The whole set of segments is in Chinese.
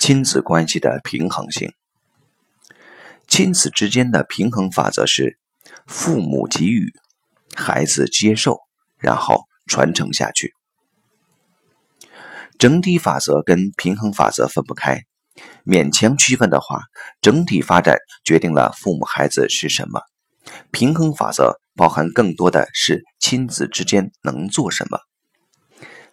亲子关系的平衡性。亲子之间的平衡法则是：父母给予，孩子接受，然后传承下去。整体法则跟平衡法则分不开。勉强区分的话，整体发展决定了父母孩子是什么；平衡法则包含更多的是亲子之间能做什么。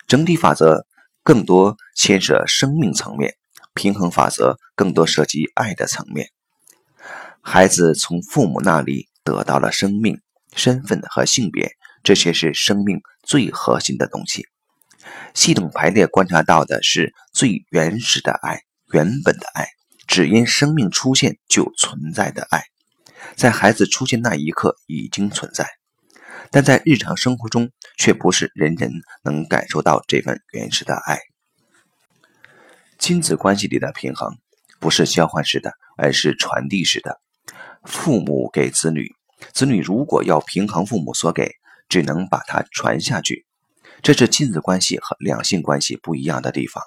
整体法则更多牵涉生命层面，平衡法则更多涉及爱的层面。孩子从父母那里得到了生命、身份和性别，这些是生命最核心的东西。系统排列观察到的是最原始的爱。原本的爱，只因生命出现就存在的爱，在孩子出现那一刻已经存在，但在日常生活中却不是人人能感受到这份原始的爱。亲子关系里的平衡不是交换式的，而是传递式的。父母给子女，子女如果要平衡父母所给，只能把它传下去。这是亲子关系和两性关系不一样的地方。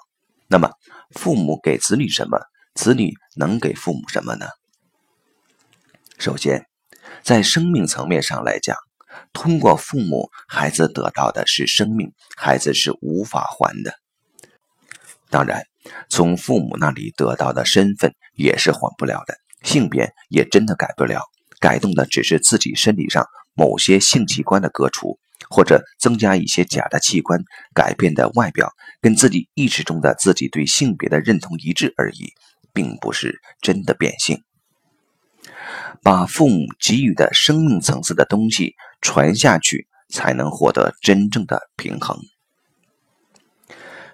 那么，父母给子女什么，子女能给父母什么呢？首先，在生命层面上来讲，通过父母，孩子得到的是生命，孩子是无法还的。当然，从父母那里得到的身份也是还不了的，性别也真的改不了，改动的只是自己身体上某些性器官的割除。或者增加一些假的器官，改变的外表跟自己意识中的自己对性别的认同一致而已，并不是真的变性。把父母给予的生命层次的东西传下去，才能获得真正的平衡。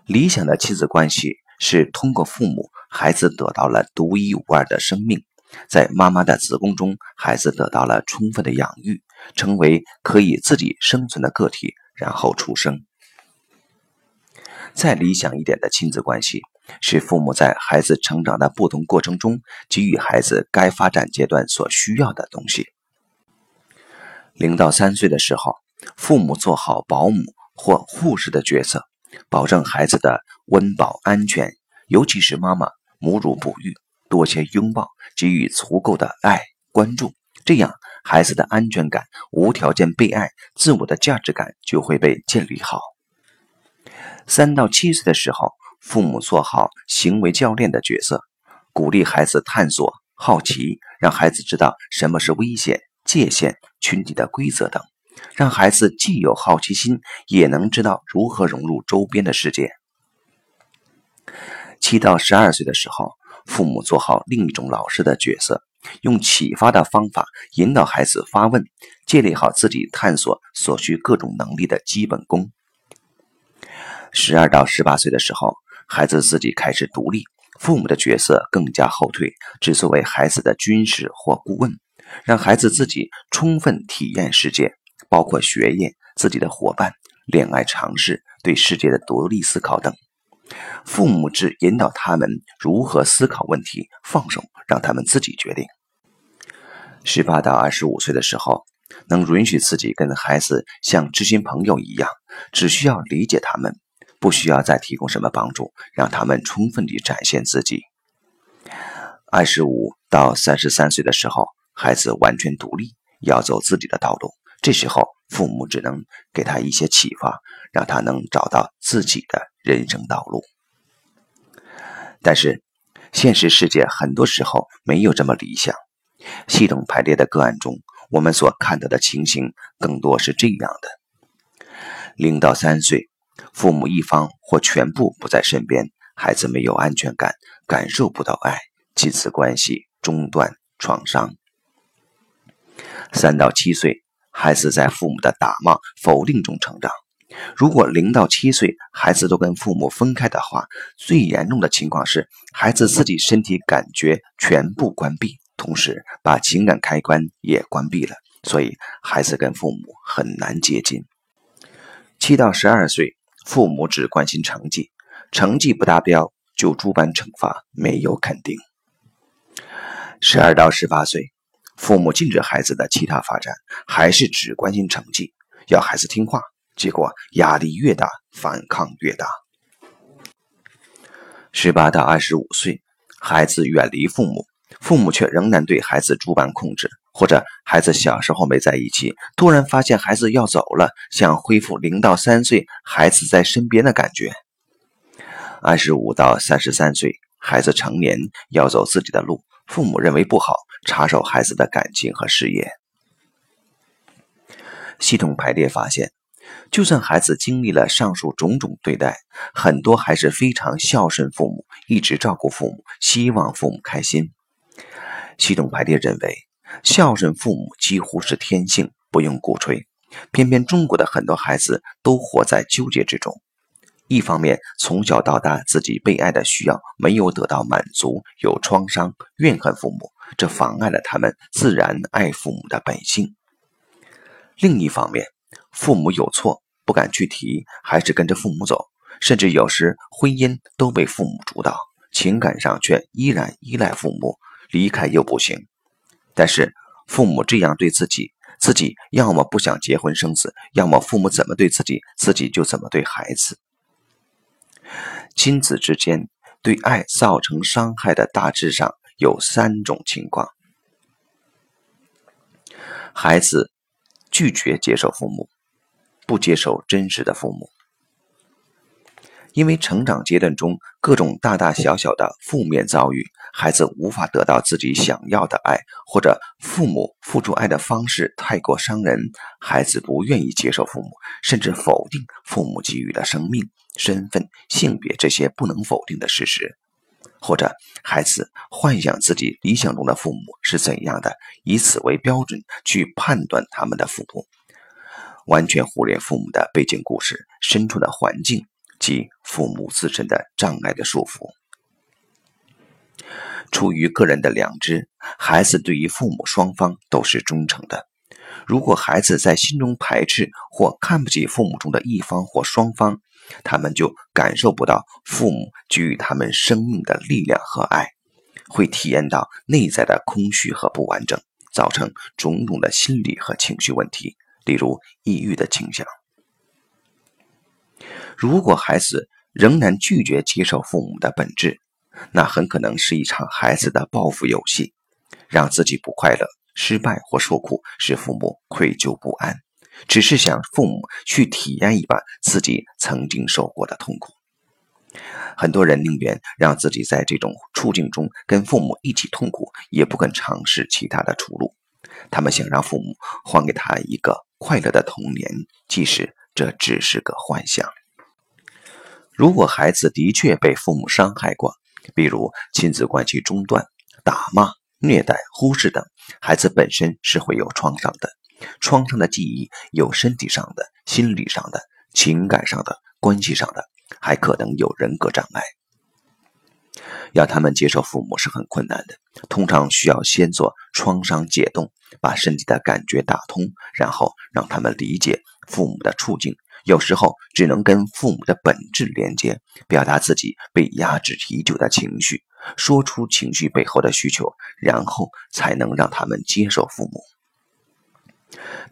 理想的亲子关系是通过父母，孩子得到了独一无二的生命。在妈妈的子宫中，孩子得到了充分的养育，成为可以自己生存的个体，然后出生。再理想一点的亲子关系，是父母在孩子成长的不同过程中，给予孩子该发展阶段所需要的东西。零到三岁的时候，父母做好保姆或护士的角色，保证孩子的温饱安全，尤其是妈妈母乳哺育。多些拥抱，给予足够的爱关注，这样孩子的安全感、无条件被爱、自我的价值感就会被建立好。三到七岁的时候，父母做好行为教练的角色，鼓励孩子探索、好奇，让孩子知道什么是危险、界限、群体的规则等，让孩子既有好奇心，也能知道如何融入周边的世界。七到十二岁的时候。父母做好另一种老师的角色，用启发的方法引导孩子发问，建立好自己探索所需各种能力的基本功。十二到十八岁的时候，孩子自己开始独立，父母的角色更加后退，只作为孩子的军师或顾问，让孩子自己充分体验世界，包括学业、自己的伙伴、恋爱、尝试对世界的独立思考等。父母只引导他们如何思考问题，放手让他们自己决定。十八到二十五岁的时候，能允许自己跟孩子像知心朋友一样，只需要理解他们，不需要再提供什么帮助，让他们充分地展现自己。二十五到三十三岁的时候，孩子完全独立，要走自己的道路，这时候父母只能给他一些启发，让他能找到自己的。人生道路，但是现实世界很多时候没有这么理想。系统排列的个案中，我们所看到的情形更多是这样的：零到三岁，父母一方或全部不在身边，孩子没有安全感，感受不到爱，亲子关系中断创伤。三到七岁，孩子在父母的打骂、否定中成长。如果零到七岁孩子都跟父母分开的话，最严重的情况是孩子自己身体感觉全部关闭，同时把情感开关也关闭了，所以孩子跟父母很难接近。七到十二岁，父母只关心成绩，成绩不达标就诸般惩罚，没有肯定。十二到十八岁，父母禁止孩子的其他发展，还是只关心成绩，要孩子听话。结果压力越大，反抗越大。十八到二十五岁，孩子远离父母，父母却仍然对孩子诸般控制，或者孩子小时候没在一起，突然发现孩子要走了，想恢复零到三岁孩子在身边的感觉。二十五到三十三岁，孩子成年要走自己的路，父母认为不好，插手孩子的感情和事业。系统排列发现。就算孩子经历了上述种种对待，很多还是非常孝顺父母，一直照顾父母，希望父母开心。系统排列认为，孝顺父母几乎是天性，不用鼓吹。偏偏中国的很多孩子都活在纠结之中：一方面，从小到大自己被爱的需要没有得到满足，有创伤，怨恨父母，这妨碍了他们自然爱父母的本性；另一方面，父母有错，不敢去提，还是跟着父母走，甚至有时婚姻都被父母主导，情感上却依然依赖父母，离开又不行。但是父母这样对自己，自己要么不想结婚生子，要么父母怎么对自己，自己就怎么对孩子。亲子之间对爱造成伤害的大致上有三种情况：孩子拒绝接受父母。不接受真实的父母，因为成长阶段中各种大大小小的负面遭遇，孩子无法得到自己想要的爱，或者父母付出爱的方式太过伤人，孩子不愿意接受父母，甚至否定父母给予的生命、身份、性别这些不能否定的事实，或者孩子幻想自己理想中的父母是怎样的，以此为标准去判断他们的父母。完全忽略父母的背景故事、身处的环境及父母自身的障碍的束缚。出于个人的良知，孩子对于父母双方都是忠诚的。如果孩子在心中排斥或看不起父母中的一方或双方，他们就感受不到父母给予他们生命的力量和爱，会体验到内在的空虚和不完整，造成种种的心理和情绪问题。例如抑郁的倾向。如果孩子仍然拒绝接受父母的本质，那很可能是一场孩子的报复游戏，让自己不快乐、失败或受苦，使父母愧疚不安，只是想父母去体验一把自己曾经受过的痛苦。很多人宁愿让自己在这种处境中跟父母一起痛苦，也不肯尝试其他的出路。他们想让父母还给他一个快乐的童年，即使这只是个幻想。如果孩子的确被父母伤害过，比如亲子关系中断、打骂、虐待、忽视等，孩子本身是会有创伤的。创伤的记忆有身体上的、心理上的、情感上的、关系上的，还可能有人格障碍。要他们接受父母是很困难的，通常需要先做创伤解冻，把身体的感觉打通，然后让他们理解父母的处境。有时候只能跟父母的本质连接，表达自己被压制已久的情绪，说出情绪背后的需求，然后才能让他们接受父母。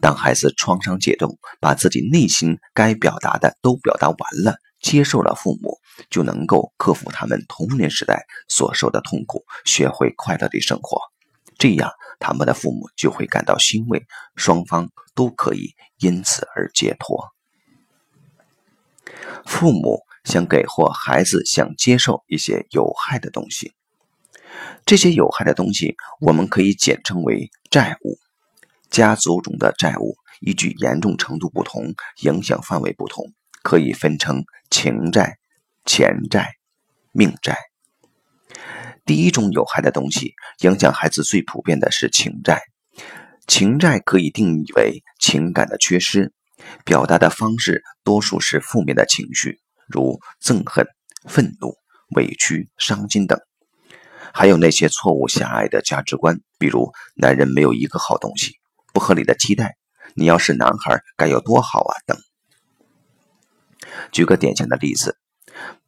当孩子创伤解冻，把自己内心该表达的都表达完了。接受了父母，就能够克服他们童年时代所受的痛苦，学会快乐的生活。这样，他们的父母就会感到欣慰，双方都可以因此而解脱。父母想给或孩子想接受一些有害的东西，这些有害的东西我们可以简称为债务。家族中的债务依据严重程度不同，影响范围不同。可以分成情债、钱债、命债。第一种有害的东西，影响孩子最普遍的是情债。情债可以定义为情感的缺失，表达的方式多数是负面的情绪，如憎恨、愤怒、委屈、伤心等。还有那些错误狭隘的价值观，比如男人没有一个好东西，不合理的期待，你要是男孩该有多好啊等。举个典型的例子，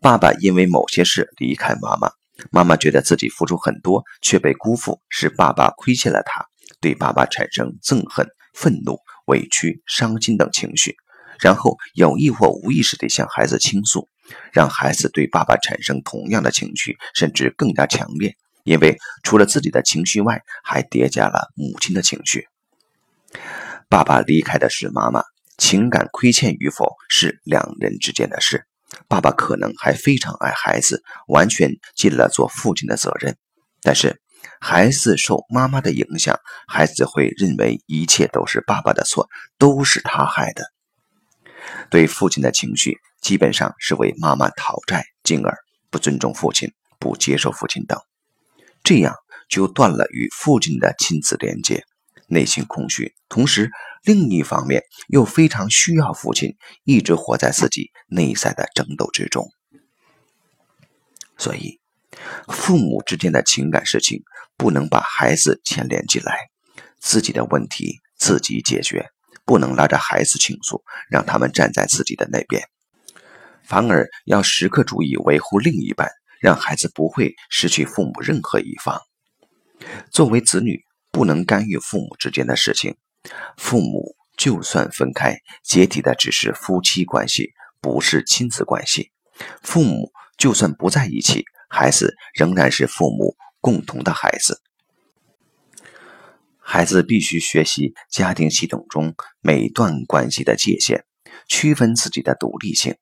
爸爸因为某些事离开妈妈，妈妈觉得自己付出很多却被辜负，是爸爸亏欠了她，对爸爸产生憎恨、愤怒、委屈、伤心等情绪，然后有意或无意识地向孩子倾诉，让孩子对爸爸产生同样的情绪，甚至更加强烈。因为除了自己的情绪外，还叠加了母亲的情绪。爸爸离开的是妈妈，情感亏欠与否是两人之间的事。爸爸可能还非常爱孩子，完全尽了做父亲的责任，但是孩子受妈妈的影响，孩子会认为一切都是爸爸的错，都是他害的。对父亲的情绪基本上是为妈妈讨债，进而不尊重父亲、不接受父亲等，这样就断了与父亲的亲子连接，内心空虚。同时，另一方面又非常需要父亲，一直活在自己内在的争斗之中。所以，父母之间的情感事情不能把孩子牵连进来，自己的问题自己解决。不能拉着孩子倾诉，让他们站在自己的那边，反而要时刻注意维护另一半，让孩子不会失去父母任何一方。作为子女，不能干预父母之间的事情。父母就算分开，解体的只是夫妻关系，不是亲子关系。父母就算不在一起，孩子仍然是父母共同的孩子。孩子必须学习家庭系统中每段关系的界限，区分自己的独立性，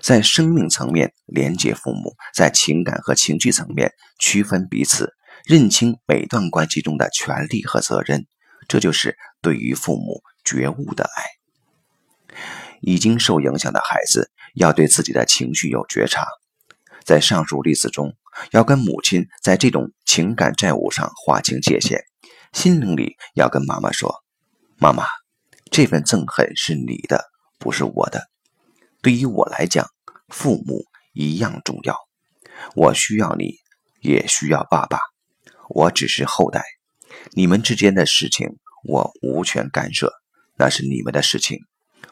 在生命层面连接父母，在情感和情绪层面区分彼此，认清每段关系中的权利和责任。这就是对于父母觉悟的爱。已经受影响的孩子要对自己的情绪有觉察，在上述例子中，要跟母亲在这种情感债务上划清界限。心灵里要跟妈妈说：“妈妈，这份憎恨是你的，不是我的。对于我来讲，父母一样重要。我需要你，也需要爸爸。我只是后代，你们之间的事情我无权干涉，那是你们的事情，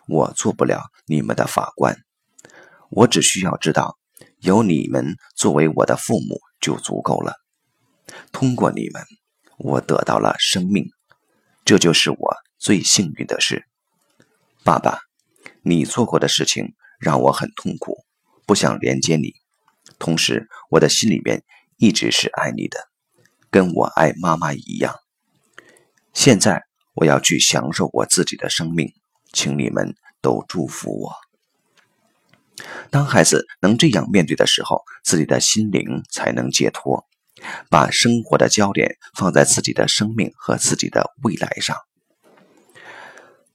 我做不了你们的法官。我只需要知道，有你们作为我的父母就足够了。通过你们。”我得到了生命，这就是我最幸运的事。爸爸，你做过的事情让我很痛苦，不想连接你。同时，我的心里面一直是爱你的，跟我爱妈妈一样。现在我要去享受我自己的生命，请你们都祝福我。当孩子能这样面对的时候，自己的心灵才能解脱。把生活的焦点放在自己的生命和自己的未来上。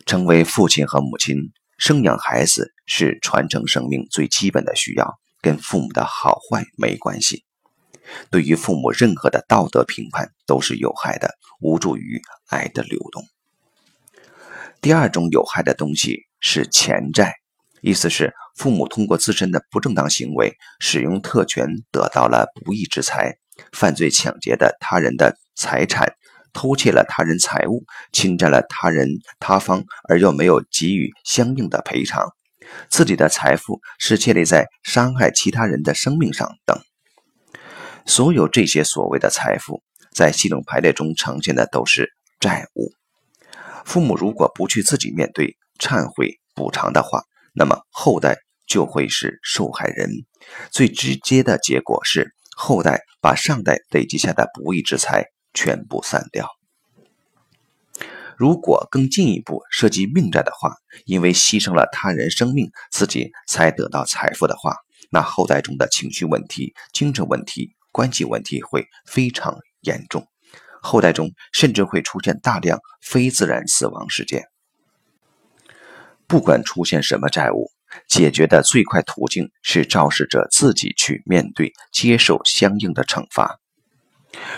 成为父亲和母亲，生养孩子是传承生命最基本的需要，跟父母的好坏没关系。对于父母任何的道德评判都是有害的，无助于爱的流动。第二种有害的东西是钱债，意思是父母通过自身的不正当行为，使用特权得到了不义之财。犯罪抢劫的他人的财产，偷窃了他人财物，侵占了他人他方而又没有给予相应的赔偿，自己的财富是建立在伤害其他人的生命上等。所有这些所谓的财富，在系统排列中呈现的都是债务。父母如果不去自己面对、忏悔、补偿的话，那么后代就会是受害人。最直接的结果是。后代把上代累积下的不义之财全部散掉。如果更进一步涉及命债的话，因为牺牲了他人生命，自己才得到财富的话，那后代中的情绪问题、精神问题、关系问题会非常严重，后代中甚至会出现大量非自然死亡事件。不管出现什么债务。解决的最快途径是肇事者自己去面对、接受相应的惩罚。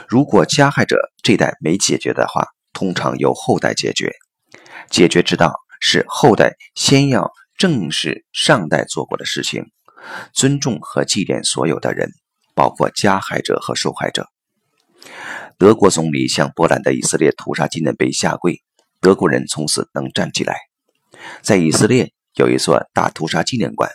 如果加害者这代没解决的话，通常由后代解决。解决之道是后代先要正视上代做过的事情，尊重和祭奠所有的人，包括加害者和受害者。德国总理向波兰的以色列屠杀纪念碑下跪，德国人从此能站起来。在以色列。有一座大屠杀纪念馆，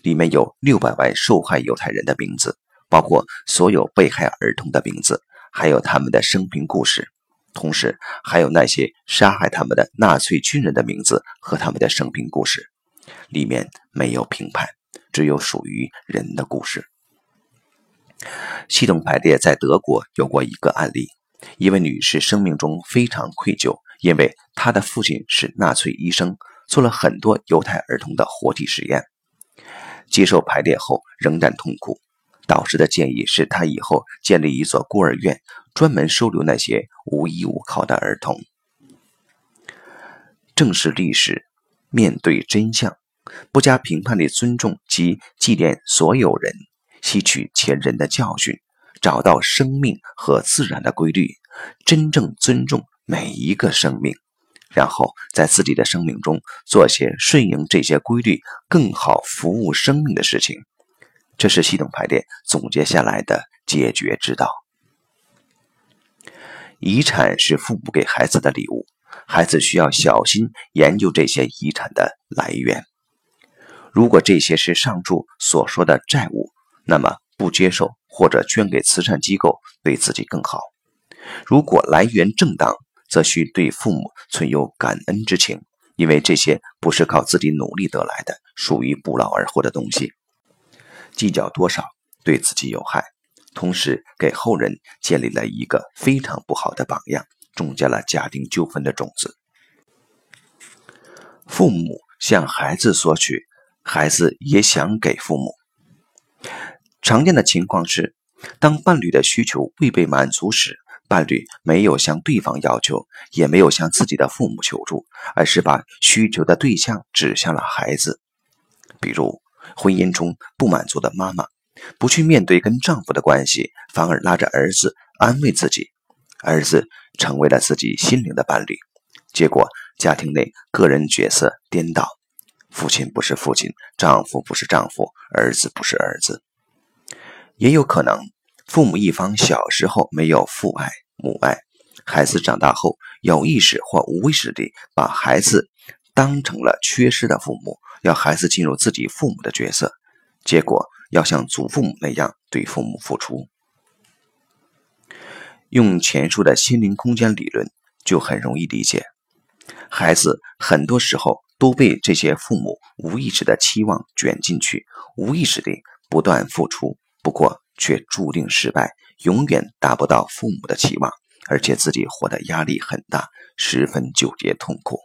里面有六百万受害犹太人的名字，包括所有被害儿童的名字，还有他们的生平故事，同时还有那些杀害他们的纳粹军人的名字和他们的生平故事。里面没有评判，只有属于人的故事。系统排列在德国有过一个案例，一位女士生命中非常愧疚，因为她的父亲是纳粹医生，做了很多犹太儿童的活体实验。接受排列后仍然痛苦，导师的建议是她以后建立一所孤儿院，专门收留那些无依无靠的儿童。正视历史，面对真相，不加评判地尊重及祭奠所有人。吸取前人的教训，找到生命和自然的规律，真正尊重每一个生命，然后在自己的生命中做些顺应这些规律、更好服务生命的事情。这是系统排列总结下来的解决之道。遗产是父母给孩子的礼物，孩子需要小心研究这些遗产的来源。如果这些是上述所说的债务，那么不接受或者捐给慈善机构，对自己更好。如果来源正当，则需对父母存有感恩之情，因为这些不是靠自己努力得来的，属于不劳而获的东西。计较多少对自己有害，同时给后人建立了一个非常不好的榜样，种下了家庭纠纷的种子。父母向孩子索取，孩子也想给父母。常见的情况是，当伴侣的需求未被满足时，伴侣没有向对方要求，也没有向自己的父母求助，而是把需求的对象指向了孩子。比如，婚姻中不满足的妈妈，不去面对跟丈夫的关系，反而拉着儿子安慰自己，儿子成为了自己心灵的伴侣。结果，家庭内个人角色颠倒，父亲不是父亲，丈夫不是丈夫，儿子不是儿子。也有可能，父母一方小时候没有父爱母爱，孩子长大后有意识或无意识地把孩子当成了缺失的父母，要孩子进入自己父母的角色，结果要像祖父母那样对父母付出。用前述的心灵空间理论就很容易理解，孩子很多时候都被这些父母无意识的期望卷进去，无意识地不断付出。不过，却注定失败，永远达不到父母的期望，而且自己活得压力很大，十分纠结痛苦。